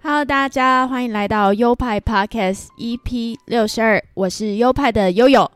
Hello，大家欢迎来到优派 Podcast EP 六十二，我是优派的悠悠。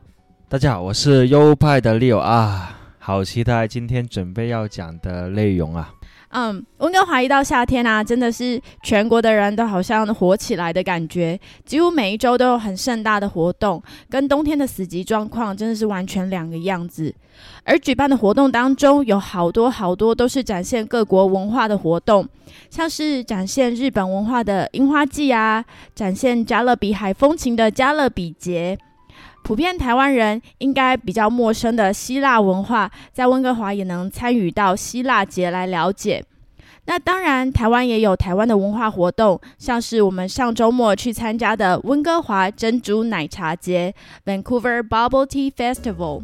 大家好，我是优派的 Leo 啊，好期待今天准备要讲的内容啊。嗯，温哥华一到夏天啊，真的是全国的人都好像火起来的感觉，几乎每一周都有很盛大的活动，跟冬天的死寂状况真的是完全两个样子。而举办的活动当中，有好多好多都是展现各国文化的活动，像是展现日本文化的樱花季啊，展现加勒比海风情的加勒比节。普遍台湾人应该比较陌生的希腊文化，在温哥华也能参与到希腊节来了解。那当然，台湾也有台湾的文化活动，像是我们上周末去参加的温哥华珍珠奶茶节 （Vancouver Bubble Tea Festival）。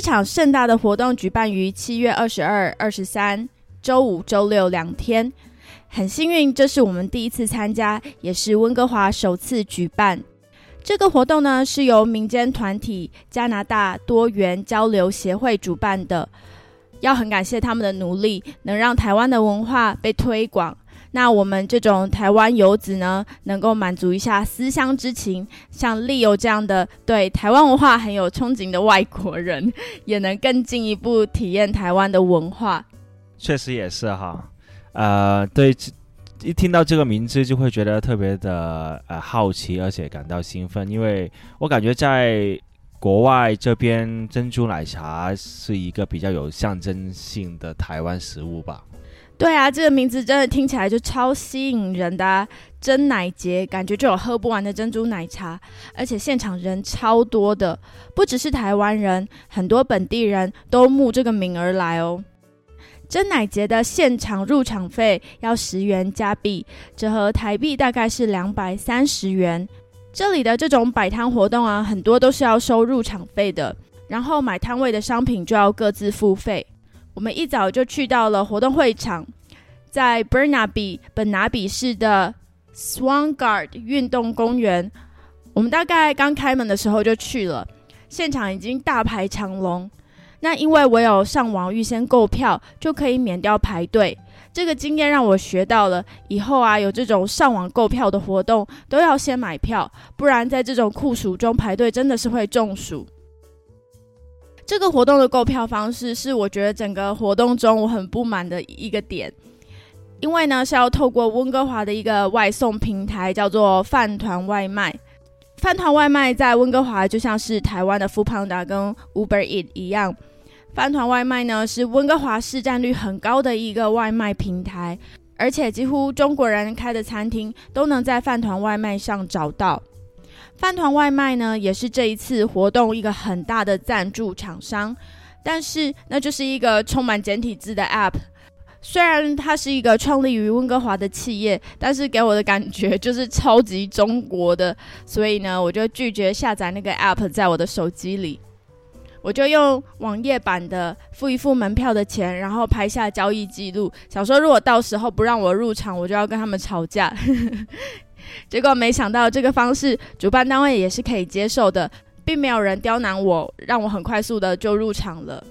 这场盛大的活动举办于七月二十二、二十三，周五、周六两天。很幸运，这是我们第一次参加，也是温哥华首次举办这个活动呢。是由民间团体加拿大多元交流协会主办的，要很感谢他们的努力，能让台湾的文化被推广。那我们这种台湾游子呢，能够满足一下思乡之情，像利友这样的对台湾文化很有憧憬的外国人，也能更进一步体验台湾的文化。确实也是哈，呃，对，一听到这个名字就会觉得特别的呃好奇，而且感到兴奋，因为我感觉在国外这边珍珠奶茶是一个比较有象征性的台湾食物吧。对啊，这个名字真的听起来就超吸引人的，真奶节感觉就有喝不完的珍珠奶茶，而且现场人超多的，不只是台湾人，很多本地人都慕这个名而来哦。真奶节的现场入场费要十元加币，折合台币大概是两百三十元。这里的这种摆摊活动啊，很多都是要收入场费的，然后买摊位的商品就要各自付费。我们一早就去到了活动会场，在 Burnaby 本拿比市的 Swangard 运动公园。我们大概刚开门的时候就去了，现场已经大排长龙。那因为我有上网预先购票，就可以免掉排队。这个经验让我学到了，以后啊有这种上网购票的活动，都要先买票，不然在这种酷暑中排队真的是会中暑。这个活动的购票方式是我觉得整个活动中我很不满的一个点，因为呢是要透过温哥华的一个外送平台叫做饭团外卖。饭团外卖在温哥华就像是台湾的 f o o Panda 跟 Uber Eat 一样，饭团外卖呢是温哥华市占率很高的一个外卖平台，而且几乎中国人开的餐厅都能在饭团外卖上找到。饭团外卖呢，也是这一次活动一个很大的赞助厂商，但是那就是一个充满简体字的 App。虽然它是一个创立于温哥华的企业，但是给我的感觉就是超级中国的，所以呢，我就拒绝下载那个 App 在我的手机里。我就用网页版的付一付门票的钱，然后拍下交易记录，想说如果到时候不让我入场，我就要跟他们吵架。结果没想到，这个方式主办单位也是可以接受的，并没有人刁难我，让我很快速的就入场了。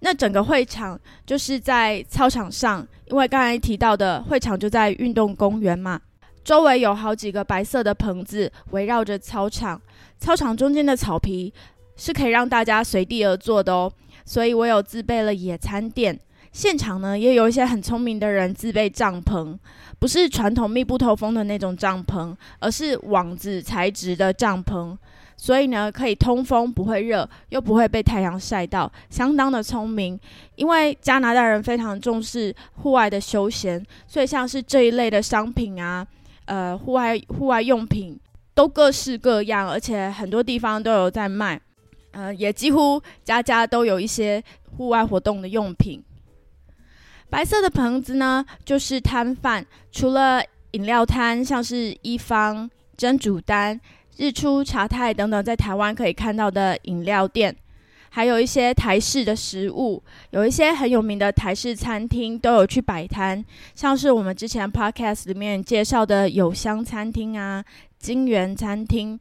那整个会场就是在操场上，因为刚才提到的会场就在运动公园嘛，周围有好几个白色的棚子围绕着操场，操场中间的草皮是可以让大家随地而坐的哦。所以我有自备了野餐垫，现场呢也有一些很聪明的人自备帐篷，不是传统密不透风的那种帐篷，而是网子材质的帐篷，所以呢可以通风，不会热，又不会被太阳晒到，相当的聪明。因为加拿大人非常重视户外的休闲，所以像是这一类的商品啊，呃户外户外用品都各式各样，而且很多地方都有在卖，呃，也几乎家家都有一些户外活动的用品。白色的棚子呢，就是摊贩，除了饮料摊，像是一方、蒸煮单、日出茶太等等，在台湾可以看到的饮料店。还有一些台式的食物，有一些很有名的台式餐厅都有去摆摊，像是我们之前 podcast 里面介绍的有香餐厅啊、金源餐厅。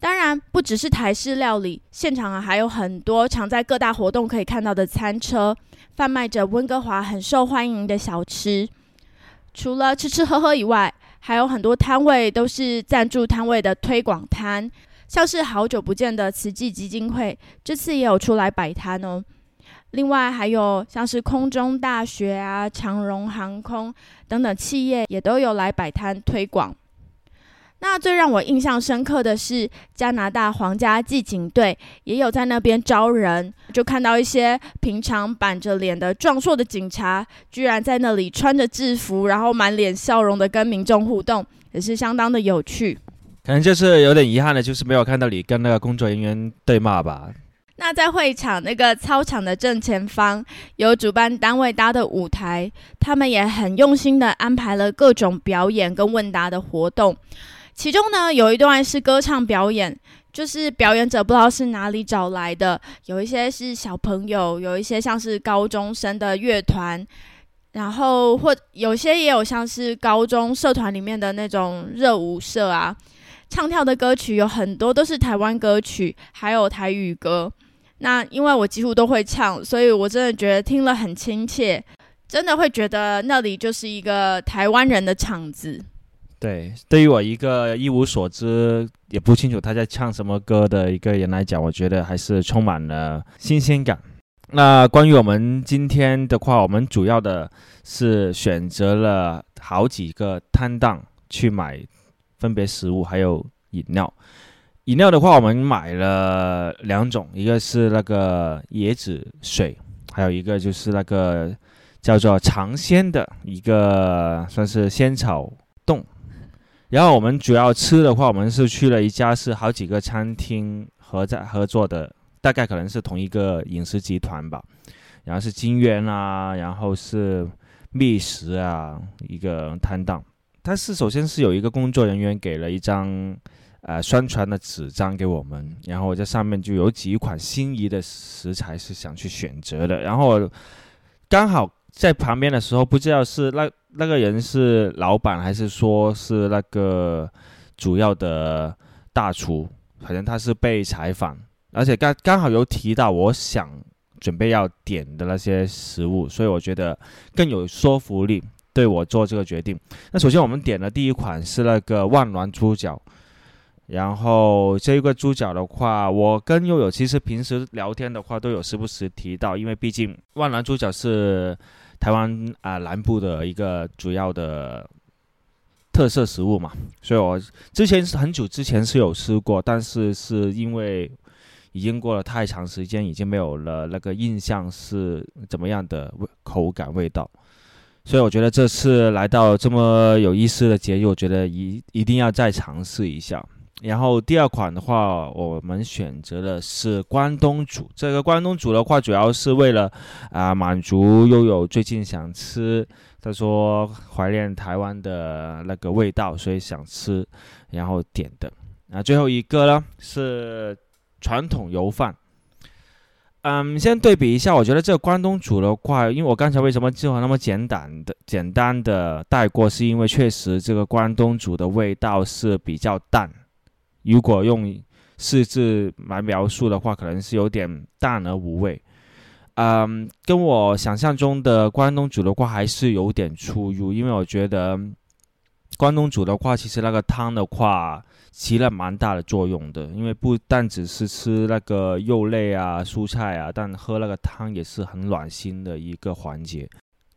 当然，不只是台式料理，现场啊还有很多常在各大活动可以看到的餐车，贩卖着温哥华很受欢迎的小吃。除了吃吃喝喝以外，还有很多摊位都是赞助摊位的推广摊。像是好久不见的慈济基金会，这次也有出来摆摊哦。另外还有像是空中大学啊、长荣航空等等企业也都有来摆摊推广。那最让我印象深刻的是加拿大皇家骑警队也有在那边招人，就看到一些平常板着脸的壮硕的警察，居然在那里穿着制服，然后满脸笑容的跟民众互动，也是相当的有趣。可能就是有点遗憾的，就是没有看到你跟那个工作人员对骂吧。那在会场那个操场的正前方有主办单位搭的舞台，他们也很用心的安排了各种表演跟问答的活动。其中呢，有一段是歌唱表演，就是表演者不知道是哪里找来的，有一些是小朋友，有一些像是高中生的乐团，然后或有些也有像是高中社团里面的那种热舞社啊。唱跳的歌曲有很多都是台湾歌曲，还有台语歌。那因为我几乎都会唱，所以我真的觉得听了很亲切，真的会觉得那里就是一个台湾人的场子。对，对于我一个一无所知、也不清楚他在唱什么歌的一个人来讲，我觉得还是充满了新鲜感。那关于我们今天的话，我们主要的是选择了好几个摊档去买。分别食物还有饮料，饮料的话，我们买了两种，一个是那个椰子水，还有一个就是那个叫做尝鲜的一个算是仙草。然后我们主要吃的话，我们是去了一家是好几个餐厅合在合作的，大概可能是同一个饮食集团吧。然后是金源啊，然后是觅食啊，一个摊档。它是首先是有一个工作人员给了一张，呃，宣传的纸张给我们，然后我在上面就有几款心仪的食材是想去选择的，然后刚好在旁边的时候，不知道是那那个人是老板还是说是那个主要的大厨，反正他是被采访，而且刚刚好有提到我想准备要点的那些食物，所以我觉得更有说服力。对我做这个决定，那首先我们点的第一款是那个万峦猪脚，然后这个猪脚的话，我跟悠悠其实平时聊天的话都有时不时提到，因为毕竟万峦猪脚是台湾啊南部的一个主要的特色食物嘛，所以我之前是很久之前是有吃过，但是是因为已经过了太长时间，已经没有了那个印象是怎么样的味口感味道。所以我觉得这次来到这么有意思的节日，我觉得一一定要再尝试一下。然后第二款的话，我们选择的是关东煮。这个关东煮的话，主要是为了啊满足悠悠最近想吃，他说怀念台湾的那个味道，所以想吃，然后点的。那最后一个呢是传统油饭。嗯，先对比一下，我觉得这个关东煮的话，因为我刚才为什么计划那么简单的、简单的带过，是因为确实这个关东煮的味道是比较淡。如果用四字来描述的话，可能是有点淡而无味。嗯，跟我想象中的关东煮的话还是有点出入，因为我觉得关东煮的话，其实那个汤的话。起了蛮大的作用的，因为不但只是吃那个肉类啊、蔬菜啊，但喝那个汤也是很暖心的一个环节。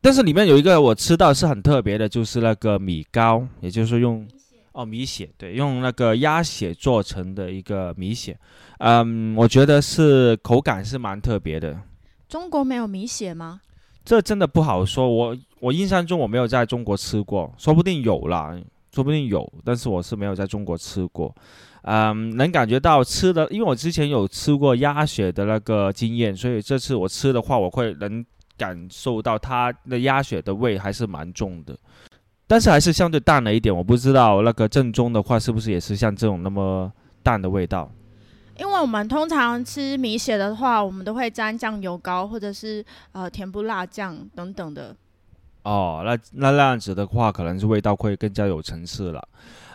但是里面有一个我吃到是很特别的，就是那个米糕，也就是用哦米血，对，用那个鸭血做成的一个米血。嗯，我觉得是口感是蛮特别的。中国没有米血吗？这真的不好说。我我印象中我没有在中国吃过，说不定有啦。说不定有，但是我是没有在中国吃过。嗯，能感觉到吃的，因为我之前有吃过鸭血的那个经验，所以这次我吃的话，我会能感受到它的鸭血的味还是蛮重的，但是还是相对淡了一点。我不知道那个正宗的话是不是也是像这种那么淡的味道。因为我们通常吃米血的话，我们都会沾酱油膏或者是呃甜不辣酱等等的。哦，那那那样子的话，可能是味道会更加有层次了。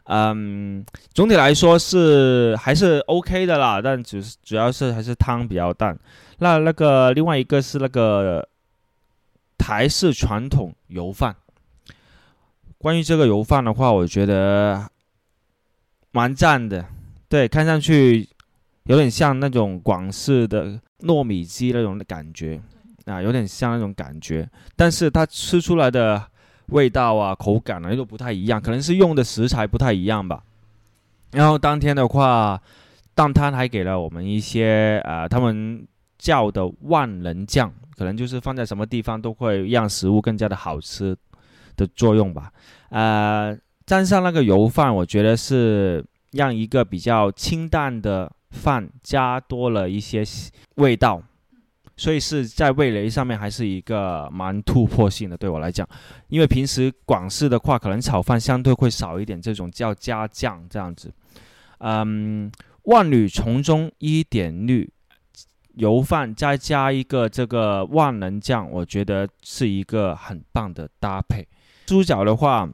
嗯，总体来说是还是 OK 的啦，但只是主要是还是汤比较淡。那那个另外一个是那个台式传统油饭。关于这个油饭的话，我觉得蛮赞的。对，看上去有点像那种广式的糯米鸡那种的感觉啊，有点像那种感觉，但是它吃出来的。味道啊，口感啊，又不太一样，可能是用的食材不太一样吧。然后当天的话，蛋摊还给了我们一些啊，他们叫的万能酱，可能就是放在什么地方都会让食物更加的好吃的作用吧。呃，沾上那个油饭，我觉得是让一个比较清淡的饭加多了一些味道。所以是在味蕾上面还是一个蛮突破性的，对我来讲，因为平时广式的话，可能炒饭相对会少一点这种叫加酱这样子。嗯，万缕丛中一点绿，油饭再加一个这个万能酱，我觉得是一个很棒的搭配。猪脚的话。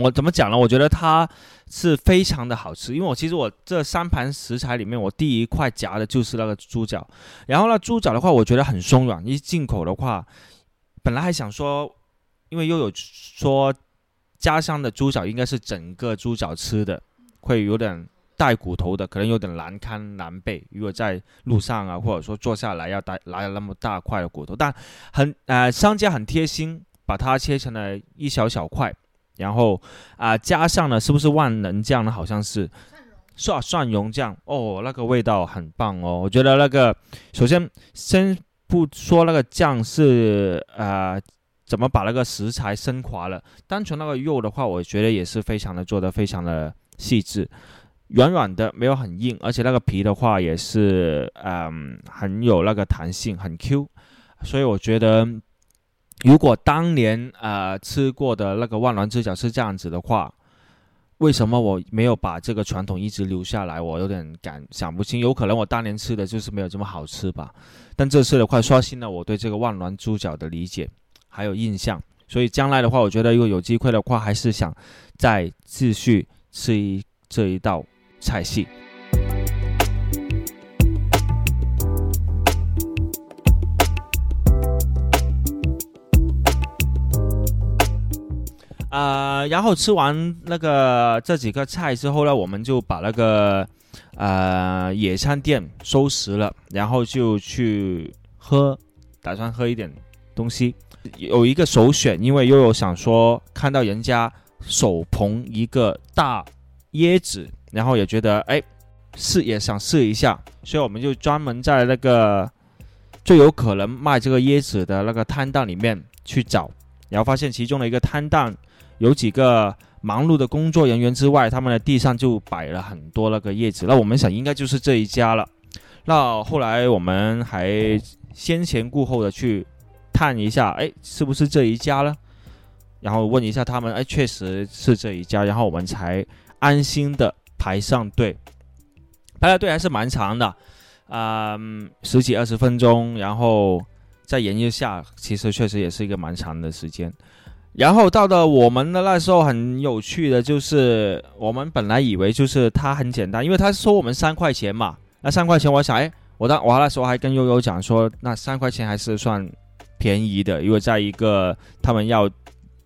我怎么讲呢？我觉得它是非常的好吃，因为我其实我这三盘食材里面，我第一块夹的就是那个猪脚。然后呢，猪脚的话，我觉得很松软。一进口的话，本来还想说，因为又有说家乡的猪脚应该是整个猪脚吃的，会有点带骨头的，可能有点难堪难背。如果在路上啊，或者说坐下来要带拿那么大块的骨头，但很呃，商家很贴心，把它切成了一小小块。然后啊，加上了是不是万能酱呢？好像是蒜蒜蓉酱哦，那个味道很棒哦。我觉得那个首先先不说那个酱是啊怎么把那个食材升华了，单纯那个肉的话，我觉得也是非常的做的非常的细致，软软的，没有很硬，而且那个皮的话也是嗯很有那个弹性，很 Q，所以我觉得。如果当年呃吃过的那个万峦猪脚是这样子的话，为什么我没有把这个传统一直留下来？我有点感想不清。有可能我当年吃的就是没有这么好吃吧。但这次的话刷新了我对这个万峦猪脚的理解还有印象。所以将来的话，我觉得如果有机会的话，还是想再继续吃一这一道菜系。呃，然后吃完那个这几个菜之后呢，我们就把那个呃野餐店收拾了，然后就去喝，打算喝一点东西。有一个首选，因为悠悠想说看到人家手捧一个大椰子，然后也觉得哎试也想试一下，所以我们就专门在那个最有可能卖这个椰子的那个摊档里面去找，然后发现其中的一个摊档。有几个忙碌的工作人员之外，他们的地上就摆了很多那个叶子。那我们想应该就是这一家了。那后来我们还先前顾后的去探一下，哎，是不是这一家呢？然后问一下他们，哎，确实是这一家。然后我们才安心的排上队。排的队还是蛮长的，啊，十几二十分钟。然后在炎热下，其实确实也是一个蛮长的时间。然后到了我们的那时候很有趣的就是，我们本来以为就是它很简单，因为他收我们三块钱嘛。那三块钱，我想，哎，我当我那时候还跟悠悠讲说，那三块钱还是算便宜的，因为在一个他们要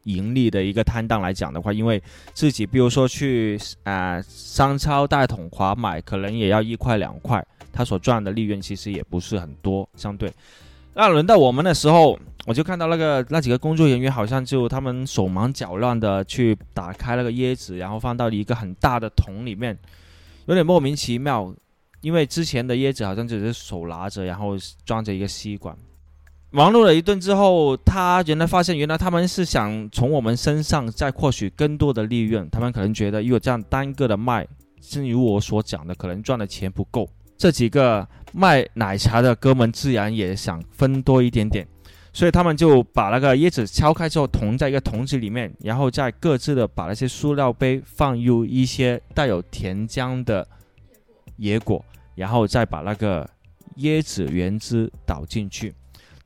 盈利的一个摊档来讲的话，因为自己比如说去啊商超大统华买，可能也要一块两块，他所赚的利润其实也不是很多，相对。那轮到我们的时候。我就看到那个那几个工作人员好像就他们手忙脚乱的去打开那个椰子，然后放到一个很大的桶里面，有点莫名其妙。因为之前的椰子好像只是手拿着，然后装着一个吸管，忙碌了一顿之后，他原来发现，原来他们是想从我们身上再获取更多的利润。他们可能觉得，如果这样单个的卖，正如我所讲的，可能赚的钱不够。这几个卖奶茶的哥们自然也想分多一点点，所以他们就把那个椰子敲开之后，同在一个桶子里面，然后再各自的把那些塑料杯放入一些带有甜浆的野果，然后再把那个椰子原汁倒进去。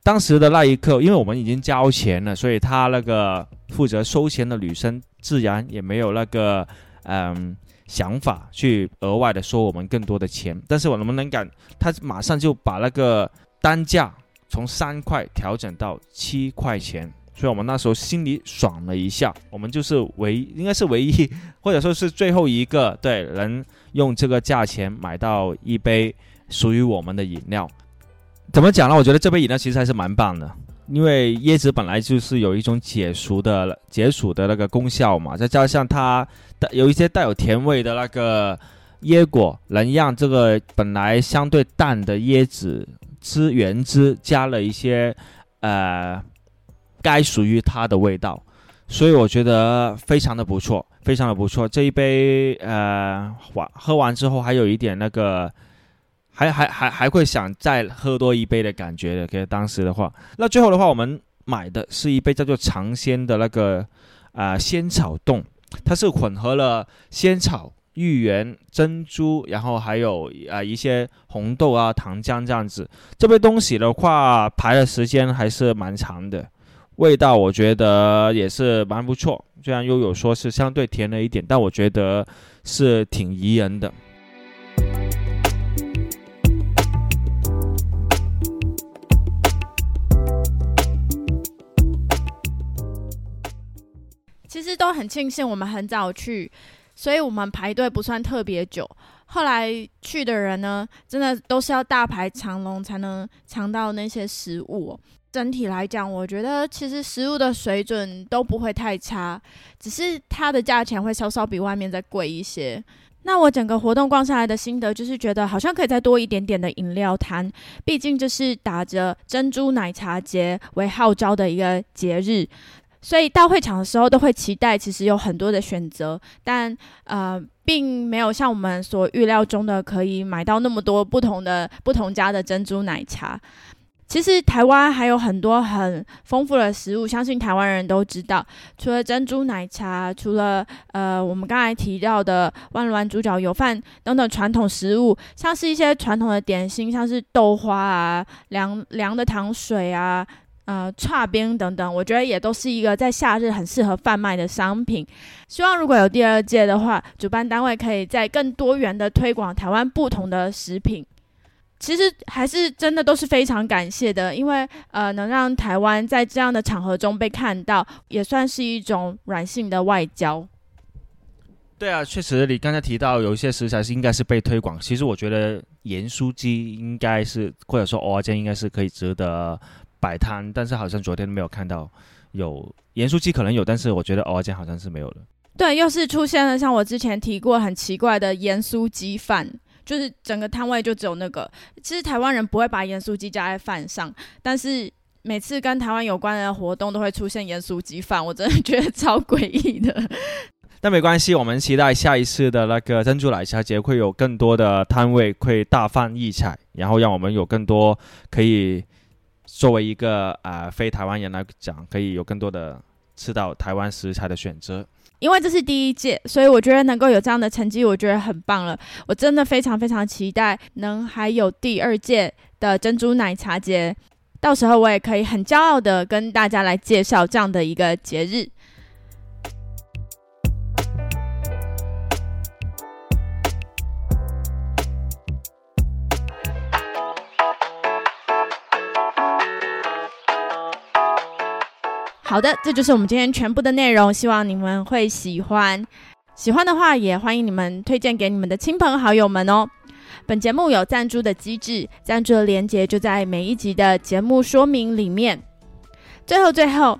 当时的那一刻，因为我们已经交钱了，所以他那个负责收钱的女生自然也没有那个嗯想法去额外的收我们更多的钱。但是我能不能敢，他马上就把那个单价从三块调整到七块钱，所以我们那时候心里爽了一下。我们就是唯应该是唯一，或者说是最后一个对能用这个价钱买到一杯属于我们的饮料。怎么讲呢？我觉得这杯饮料其实还是蛮棒的，因为椰子本来就是有一种解暑的解暑的那个功效嘛，再加上它带有一些带有甜味的那个椰果，能让这个本来相对淡的椰子汁原汁加了一些呃该属于它的味道，所以我觉得非常的不错，非常的不错。这一杯呃完喝完之后还有一点那个。还还还还会想再喝多一杯的感觉的，给当时的话，那最后的话，我们买的是一杯叫做尝鲜的那个啊仙草冻，它是混合了仙草、芋圆、珍珠，然后还有啊一些红豆啊、糖浆这样子。这杯东西的话，排的时间还是蛮长的，味道我觉得也是蛮不错。虽然悠悠说是相对甜了一点，但我觉得是挺宜人的。其实都很庆幸我们很早去，所以我们排队不算特别久。后来去的人呢，真的都是要大排长龙才能尝到那些食物。整体来讲，我觉得其实食物的水准都不会太差，只是它的价钱会稍稍比外面再贵一些。那我整个活动逛下来的心得，就是觉得好像可以再多一点点的饮料摊，毕竟这是打着珍珠奶茶节为号召的一个节日。所以到会场的时候都会期待，其实有很多的选择，但呃，并没有像我们所预料中的可以买到那么多不同的不同家的珍珠奶茶。其实台湾还有很多很丰富的食物，相信台湾人都知道。除了珍珠奶茶，除了呃我们刚才提到的万峦猪脚油饭等等传统食物，像是一些传统的点心，像是豆花啊、凉凉的糖水啊。呃，叉冰等等，我觉得也都是一个在夏日很适合贩卖的商品。希望如果有第二届的话，主办单位可以在更多元的推广台湾不同的食品。其实还是真的都是非常感谢的，因为呃，能让台湾在这样的场合中被看到，也算是一种软性的外交。对啊，确实，你刚才提到有一些食材是应该是被推广。其实我觉得盐酥鸡应该是，或者说蚵仔煎应该是可以值得。摆摊，但是好像昨天没有看到有盐酥鸡，可能有，但是我觉得偶尔间好像是没有了。对，又是出现了像我之前提过很奇怪的盐酥鸡饭，就是整个摊位就只有那个。其实台湾人不会把盐酥鸡加在饭上，但是每次跟台湾有关的活动都会出现盐酥鸡饭，我真的觉得超诡异的。但没关系，我们期待下一次的那个珍珠奶茶节会有更多的摊位会大放异彩，然后让我们有更多可以。作为一个啊非台湾人来讲，可以有更多的吃到台湾食材的选择。因为这是第一届，所以我觉得能够有这样的成绩，我觉得很棒了。我真的非常非常期待能还有第二届的珍珠奶茶节，到时候我也可以很骄傲的跟大家来介绍这样的一个节日。好的，这就是我们今天全部的内容，希望你们会喜欢。喜欢的话，也欢迎你们推荐给你们的亲朋好友们哦。本节目有赞助的机制，赞助的链接就在每一集的节目说明里面。最后，最后，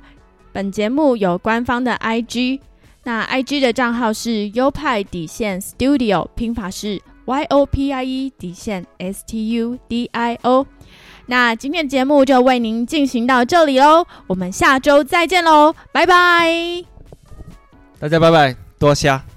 本节目有官方的 IG，那 IG 的账号是优派底线 Studio，拼法是 y o p i e 底线 s t u d i o。那今天的节目就为您进行到这里喽，我们下周再见喽，拜拜。大家拜拜，多谢。